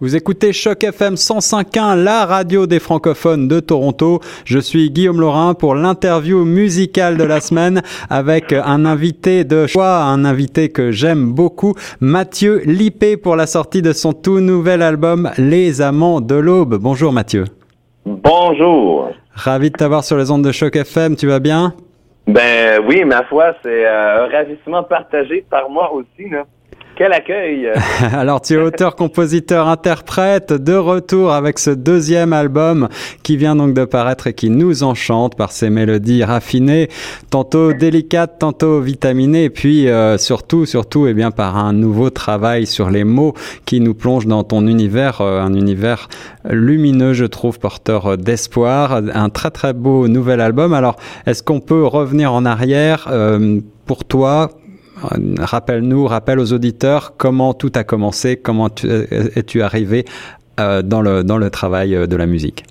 Vous écoutez Choc FM 105.1, la radio des francophones de Toronto. Je suis Guillaume Laurin pour l'interview musicale de la semaine avec un invité de choix, un invité que j'aime beaucoup, Mathieu Lippé pour la sortie de son tout nouvel album Les Amants de l'Aube. Bonjour Mathieu. Bonjour. Ravi de t'avoir sur les ondes de Choc FM, tu vas bien? Ben oui, ma foi, c'est euh, un ravissement partagé par moi aussi. Là. Quel accueil Alors tu es auteur, compositeur, interprète, de retour avec ce deuxième album qui vient donc de paraître et qui nous enchante par ses mélodies raffinées, tantôt délicates, tantôt vitaminées, et puis euh, surtout, surtout, et eh bien par un nouveau travail sur les mots qui nous plonge dans ton univers, euh, un univers lumineux, je trouve, porteur d'espoir, un très très beau nouvel album. Alors, est-ce qu'on peut revenir en arrière euh, pour toi Rappelle-nous, rappelle aux auditeurs comment tout a commencé, comment es-tu arrivé euh, dans, le, dans le travail euh, de la musique.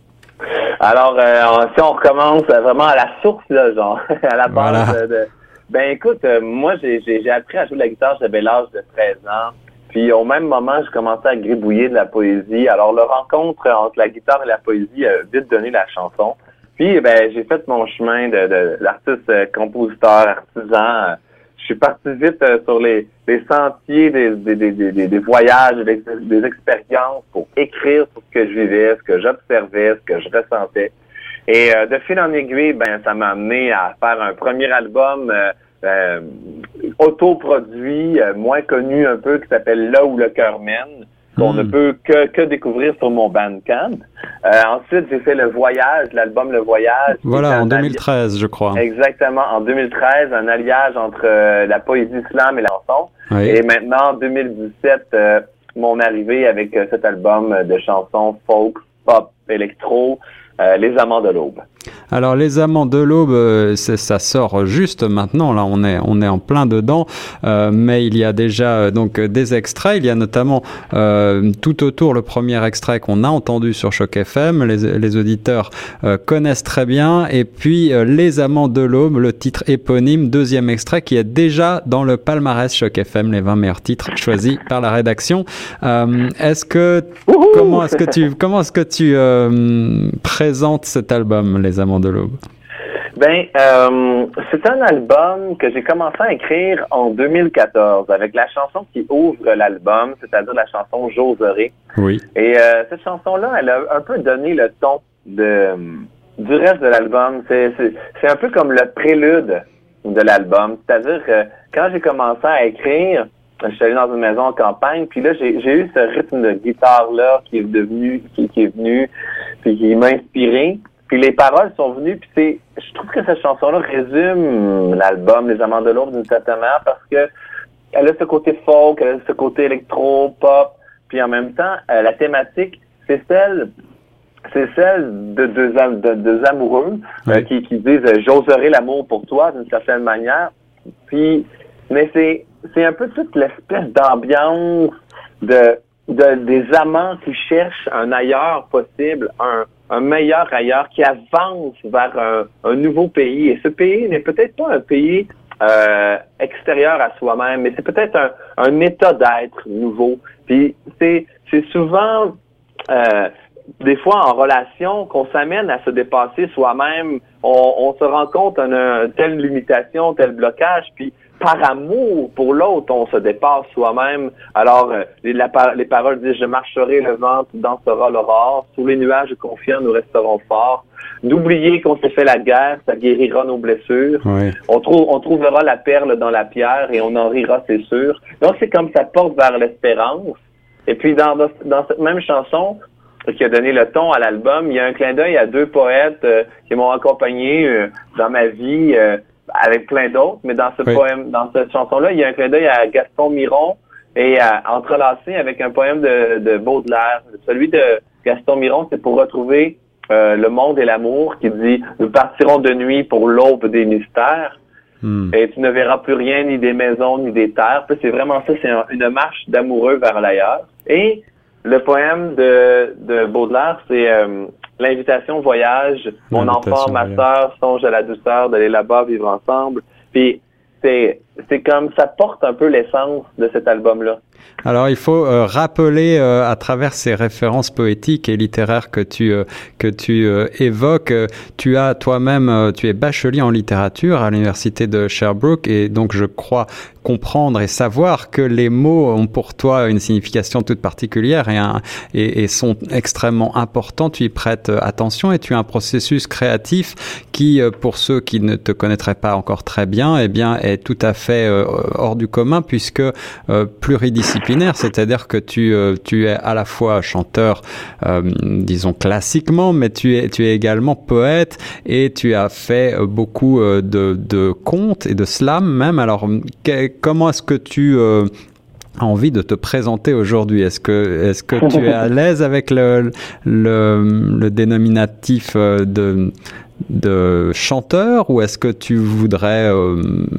Alors, euh, si on recommence vraiment à la source, là, genre, à la base de, Ben écoute, moi, j'ai appris à jouer de la guitare, j'avais l'âge de 13 ans. Puis au même moment, je commençais à gribouiller de la poésie. Alors, le rencontre entre la guitare et la poésie a vite donné la chanson. Puis, ben, j'ai fait mon chemin de, de compositeur, artisan suis parti vite euh, sur les, les sentiers des, des, des, des voyages, des, expériences pour écrire sur ce que je vivais, ce que j'observais, ce que je ressentais. Et euh, de fil en aiguille, ben ça m'a amené à faire un premier album euh, euh autoproduit, moins connu un peu, qui s'appelle Là où le cœur mène qu'on ne hmm. peut que, que découvrir sur mon Bandcamp. Euh, ensuite, j'ai fait le voyage, l'album Le Voyage. Voilà, en 2013, je crois. Exactement, en 2013, un alliage entre euh, la poésie slam et la chanson. Et maintenant, en 2017, euh, mon arrivée avec cet album de chansons folk, pop, électro, Les Amants de l'Aube. Alors les amants de l'aube, euh, ça sort juste maintenant. Là, on est on est en plein dedans, euh, mais il y a déjà euh, donc des extraits. Il y a notamment tout autour le premier extrait qu'on a entendu sur Choc FM. Les, les auditeurs connaissent très bien. Et puis les amants de l'aube, le titre éponyme, deuxième extrait qui est déjà dans le palmarès Choc FM, les 20 meilleurs titres choisis par la rédaction. est-ce que comment est-ce que tu comment est-ce que tu présentes cet album, les amants de l'aube? Ben, euh, c'est un album que j'ai commencé à écrire en 2014 avec la chanson qui ouvre l'album, c'est-à-dire la chanson J'oserai. Oui. Et euh, cette chanson-là, elle a un peu donné le ton de du reste de l'album. C'est, c'est, un peu comme le prélude de l'album. C'est-à-dire que quand j'ai commencé à écrire, je suis allé dans une maison en campagne, puis là, j'ai, j'ai eu ce rythme de guitare-là qui est devenu, qui, qui est venu, puis qui m'a inspiré. Puis les paroles sont venues, puis c'est, je trouve que cette chanson-là résume l'album Les Amants de l'Aube d'une certaine manière parce que elle a ce côté folk, elle a ce côté électro, pop, puis en même temps, euh, la thématique, c'est celle c'est celle de deux, de deux amoureux euh, qui, qui disent euh, j'oserai l'amour pour toi d'une certaine manière. Puis, mais c'est c'est un peu toute l'espèce d'ambiance de, de des amants qui cherchent un ailleurs possible, un un meilleur ailleurs, qui avance vers un, nouveau pays. Et ce pays n'est peut-être pas un pays euh, extérieur à soi-même, mais c'est peut-être un, un, état d'être nouveau. Puis c'est c'est souvent euh, des fois en relation qu'on s'amène à se dépasser soi-même. On, on, se rend compte d'une telle limitation, tel blocage, puis par amour pour l'autre, on se dépasse soi-même. Alors, euh, les, les, paroles disent, je marcherai le vent, tu danseras l'aurore, sous les nuages confiants, nous resterons forts. D'oublier qu'on s'est fait la guerre, ça guérira nos blessures. On, trouve, on trouvera la perle dans la pierre et on en rira, c'est sûr. Donc, c'est comme ça porte vers l'espérance. Et puis, dans, dans cette même chanson, qui a donné le ton à l'album, il y a un clin d'œil à deux poètes euh, qui m'ont accompagné euh, dans ma vie avec plein d'autres, mais dans ce poème, dans cette chanson-là, il y a un clin d'œil à Gaston Miron et à, entrelacé avec un poème de, de Baudelaire. Celui de Gaston Miron, c'est pour retrouver euh, le monde et l'amour qui dit Nous partirons de nuit pour l'aube des mystères. Hmm. Et tu ne verras plus rien, ni des maisons, ni des terres. C'est vraiment ça, c'est une marche d'amoureux vers l'ailleurs. Et le poème de, de Baudelaire, c'est euh, l'invitation voyage, mon enfant, ma soeur, songe à la douceur d'aller là-bas vivre ensemble. Puis c'est c'est comme ça porte un peu l'essence de cet album-là. Alors il faut euh, rappeler euh, à travers ces références poétiques et littéraires que tu euh, que tu évoques, tu as toi-même tu es bachelier en littérature à l'université de Sherbrooke et donc je crois comprendre et savoir que les mots ont pour toi une signification toute particulière et, un, et, et, sont extrêmement importants. Tu y prêtes attention et tu as un processus créatif qui, pour ceux qui ne te connaîtraient pas encore très bien, eh bien est tout à hors du commun puisque pluridisciplinaire c'est-à-dire que tu, euh, tu es à la fois chanteur, euh, disons classiquement, mais tu es, tu es également poète et tu as fait euh, beaucoup de, de contes et de slam même. Alors, comment est-ce que tu as envie de te présenter aujourd'hui? Est-ce que, est-ce que tu es à l'aise avec le, le, le dénominatif de, de chanteur ou est-ce que tu voudrais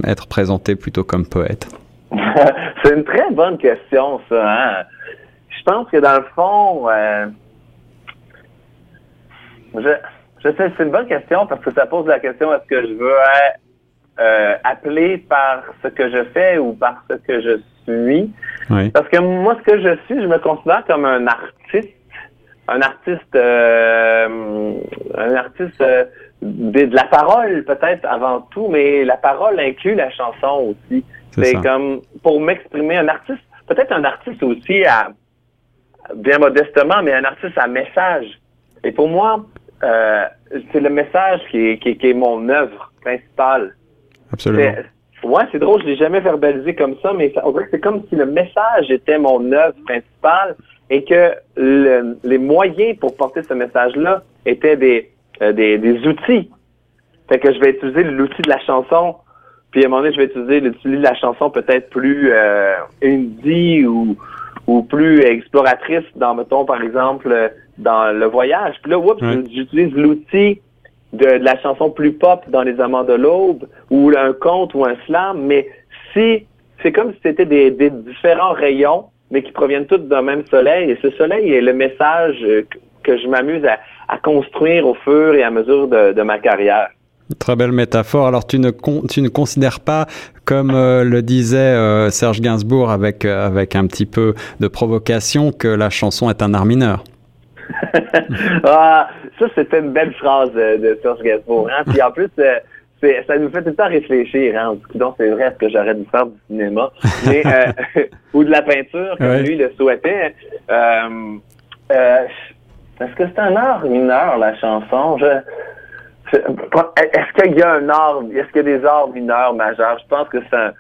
être présenté plutôt comme poète? C'est une très bonne question, ça. Hein? Je pense que dans le fond, euh, je, je sais, c'est une bonne question parce que ça pose la question est-ce que je veux être euh, appelé par ce que je fais ou par ce que je suis? Parce que moi, ce que je suis, je me considère comme un artiste, un artiste, euh, un artiste de, de, la parole peut-être avant tout, mais la parole inclut la chanson aussi. C'est comme pour m'exprimer un artiste, peut-être un artiste aussi à bien modestement, mais un artiste à message. Et pour moi, euh, c'est le message qui est, qui, est, mon œuvre principale. Absolument. Ouais, c'est drôle, je l'ai jamais verbalisé comme ça, mais ça, on dirait que c'est comme si le message était mon œuvre principale et que les moyens pour porter ce message-là étaient des, euh, des, des outils. Fait que je vais utiliser l'outil de la chanson puis à un moment donné, je vais utiliser l'utiliser la chanson peut-être plus euh, indie ou, ou plus exploratrice dans, mettons, par exemple, dans le voyage. Puis là, oups, j'utilise l'outil de, la chanson plus pop dans Les Amants de l'Aube ou un conte ou un slam. Mais si c'est comme si c'était des, des différents rayons, mais qui proviennent tous d'un même soleil. Et ce soleil est le message que je m'amuse à, à, construire au fur et à mesure de, de ma carrière. Très belle métaphore. Alors tu ne, tu ne considères pas, comme euh, le disait euh, Serge Gainsbourg avec, euh, avec un petit peu de provocation, que la chanson est un art mineur? ah, ça c'était une belle phrase de Serge Gainsbourg. Hein? Puis en plus, ça nous fait tout le temps réfléchir. Hein? Donc c'est vrai, est-ce que j'aurais dû faire du cinéma? Mais, ou de la peinture, comme lui le souhaitait. Est-ce que c'est un art mineur, la chanson? Je... Est-ce qu'il y a un art, est-ce qu'il y a des arts mineurs majeurs? Je pense que c'est un,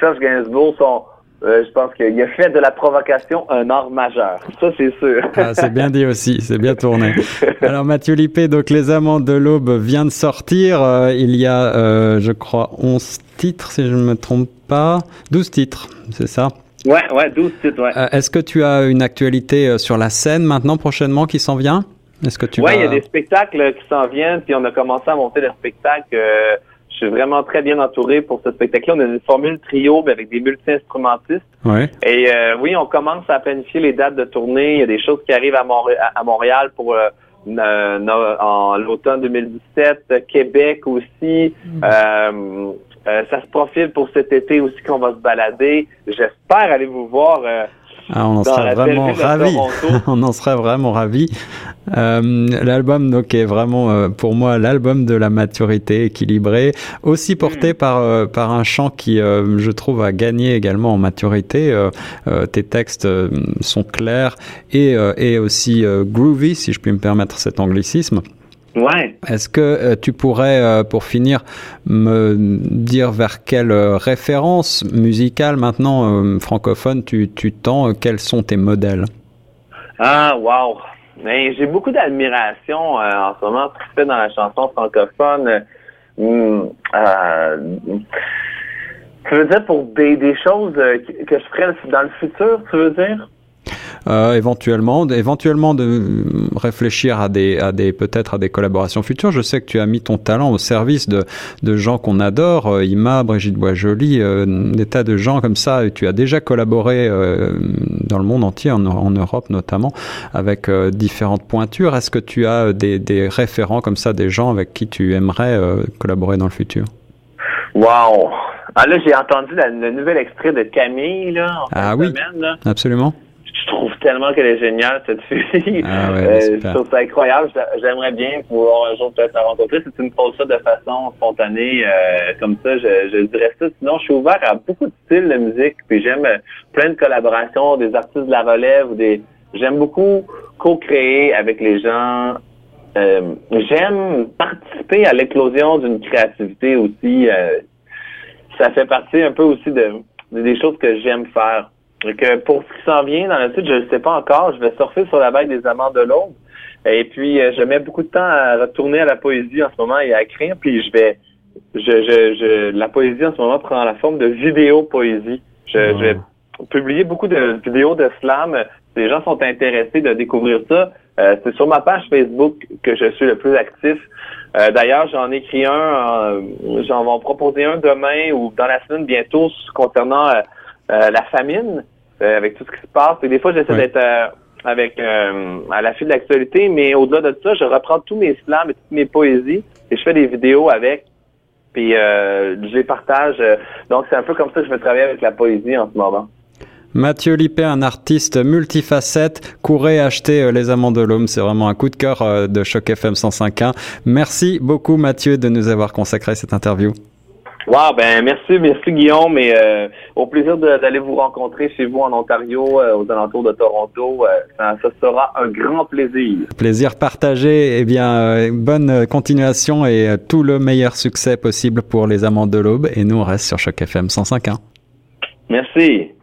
Serge Gainsbourg, son, euh, je pense qu'il a fait de la provocation un art majeur. Ça, c'est sûr. Ah, c'est bien dit aussi, c'est bien tourné. Alors, Mathieu Lippé, donc Les Amants de l'Aube vient de sortir. Euh, il y a, euh, je crois, 11 titres, si je ne me trompe pas. 12 titres, c'est ça? Ouais, ouais, 12 titres, ouais. Est-ce que tu as une actualité sur la scène maintenant, prochainement, qui s'en vient? Est-ce que tu Oui, il y a des spectacles qui s'en viennent, puis on a commencé à monter le spectacle. Euh, je suis vraiment très bien entouré pour ce spectacle-là. On a une formule trio mais avec des multi-instrumentistes. Ouais. Et euh, oui, on commence à planifier les dates de tournée. Il y a des choses qui arrivent à, Montréal pour euh, en l'automne 2017, Québec aussi. Mm. ça se profile pour cet été aussi qu'on va se balader. J'espère aller vous voir ah, on en serait vraiment ravis. on en serait vraiment ravis. Euh, l'album donc est vraiment euh, pour moi l'album de la maturité équilibrée, aussi porté mm. par euh, par un chant qui je trouve a gagné également en maturité. tes textes sont clairs et et aussi groovy si je puis me permettre cet anglicisme. Ouais. Est-ce que euh, tu pourrais, euh, pour finir, me dire vers quelle euh, référence musicale maintenant francophone tu, tu tends Quels sont tes modèles? Ah, wow! Ben, j'ai beaucoup d'admiration en ce moment pour ce qui se fait dans la chanson francophone. Tu veux dire pour des, des choses que je ferais dans le futur, tu veux dire? Euh, éventuellement, éventuellement de réfléchir à des, à des peut-être à des collaborations futures. Je sais que tu as mis ton talent au service de, de gens qu'on adore, euh, Ima, Brigitte Boisjoli, euh, des tas de gens comme ça. Et tu as déjà collaboré euh, dans le monde entier, en, en Europe notamment, avec euh, différentes pointures. Est-ce que tu as des, des référents comme ça, des gens avec qui tu aimerais collaborer dans le futur? Wow! Ah là, j'ai entendu le nouvel extrait de Camille, là, en ah oui, semaine, là. absolument. Tellement qu'elle est géniale, cette fille. Ah ouais, euh, je trouve ça incroyable. J'aimerais bien pouvoir un jour peut-être la rencontrer. Si tu me poses ça de façon spontanée, euh, comme ça, je, je dirais ça. Sinon, je suis ouvert à beaucoup de styles de musique, puis j'aime plein de collaborations, des artistes de la relève des... J'aime beaucoup co-créer avec les gens. Euh, j'aime participer à l'éclosion d'une créativité aussi. Euh, ça fait partie un peu aussi de, des choses que j'aime faire. Que pour ce qui s'en vient dans le suite, je ne sais pas encore. Je vais surfer sur la vague des amants de l'aube. Et puis, euh, je mets beaucoup de temps à retourner à la poésie en ce moment et à écrire. Puis, je vais, je, je, je la poésie en ce moment prend la forme de vidéo poésie. Je, je vais publier beaucoup de vidéos de slam. Les gens sont intéressés de découvrir ça. Euh, c'est sur ma page Facebook que je suis le plus actif. Euh, D'ailleurs, j'en écris un, euh, j'en vais en proposer un demain ou dans la semaine bientôt concernant euh, la famine, avec tout ce qui se passe. Et des fois, j'essaie d'être avec à la file de l'actualité, mais au-delà de ça, je reprends tous mes slams et toutes mes poésies et je fais des vidéos avec. Puis je les partage. donc c'est un peu comme ça que je vais travailler avec la poésie en ce moment. Mathieu Lippé, un artiste multifacette. Courez acheter Les Amants de l'Homme. C'est vraiment un coup de cœur de Choc FM 105.1. Merci beaucoup, Mathieu, de nous avoir consacré cette interview. Wow, ben merci, merci Guillaume, et euh, au plaisir d'aller vous rencontrer chez vous en Ontario, euh, aux alentours de Toronto. Euh, ça, ça, sera un grand plaisir. Plaisir partagé. Eh bien, bonne continuation et tout le meilleur succès possible pour les Amants de l'Aube. Et nous, on reste sur Choc FM 105.1. Merci.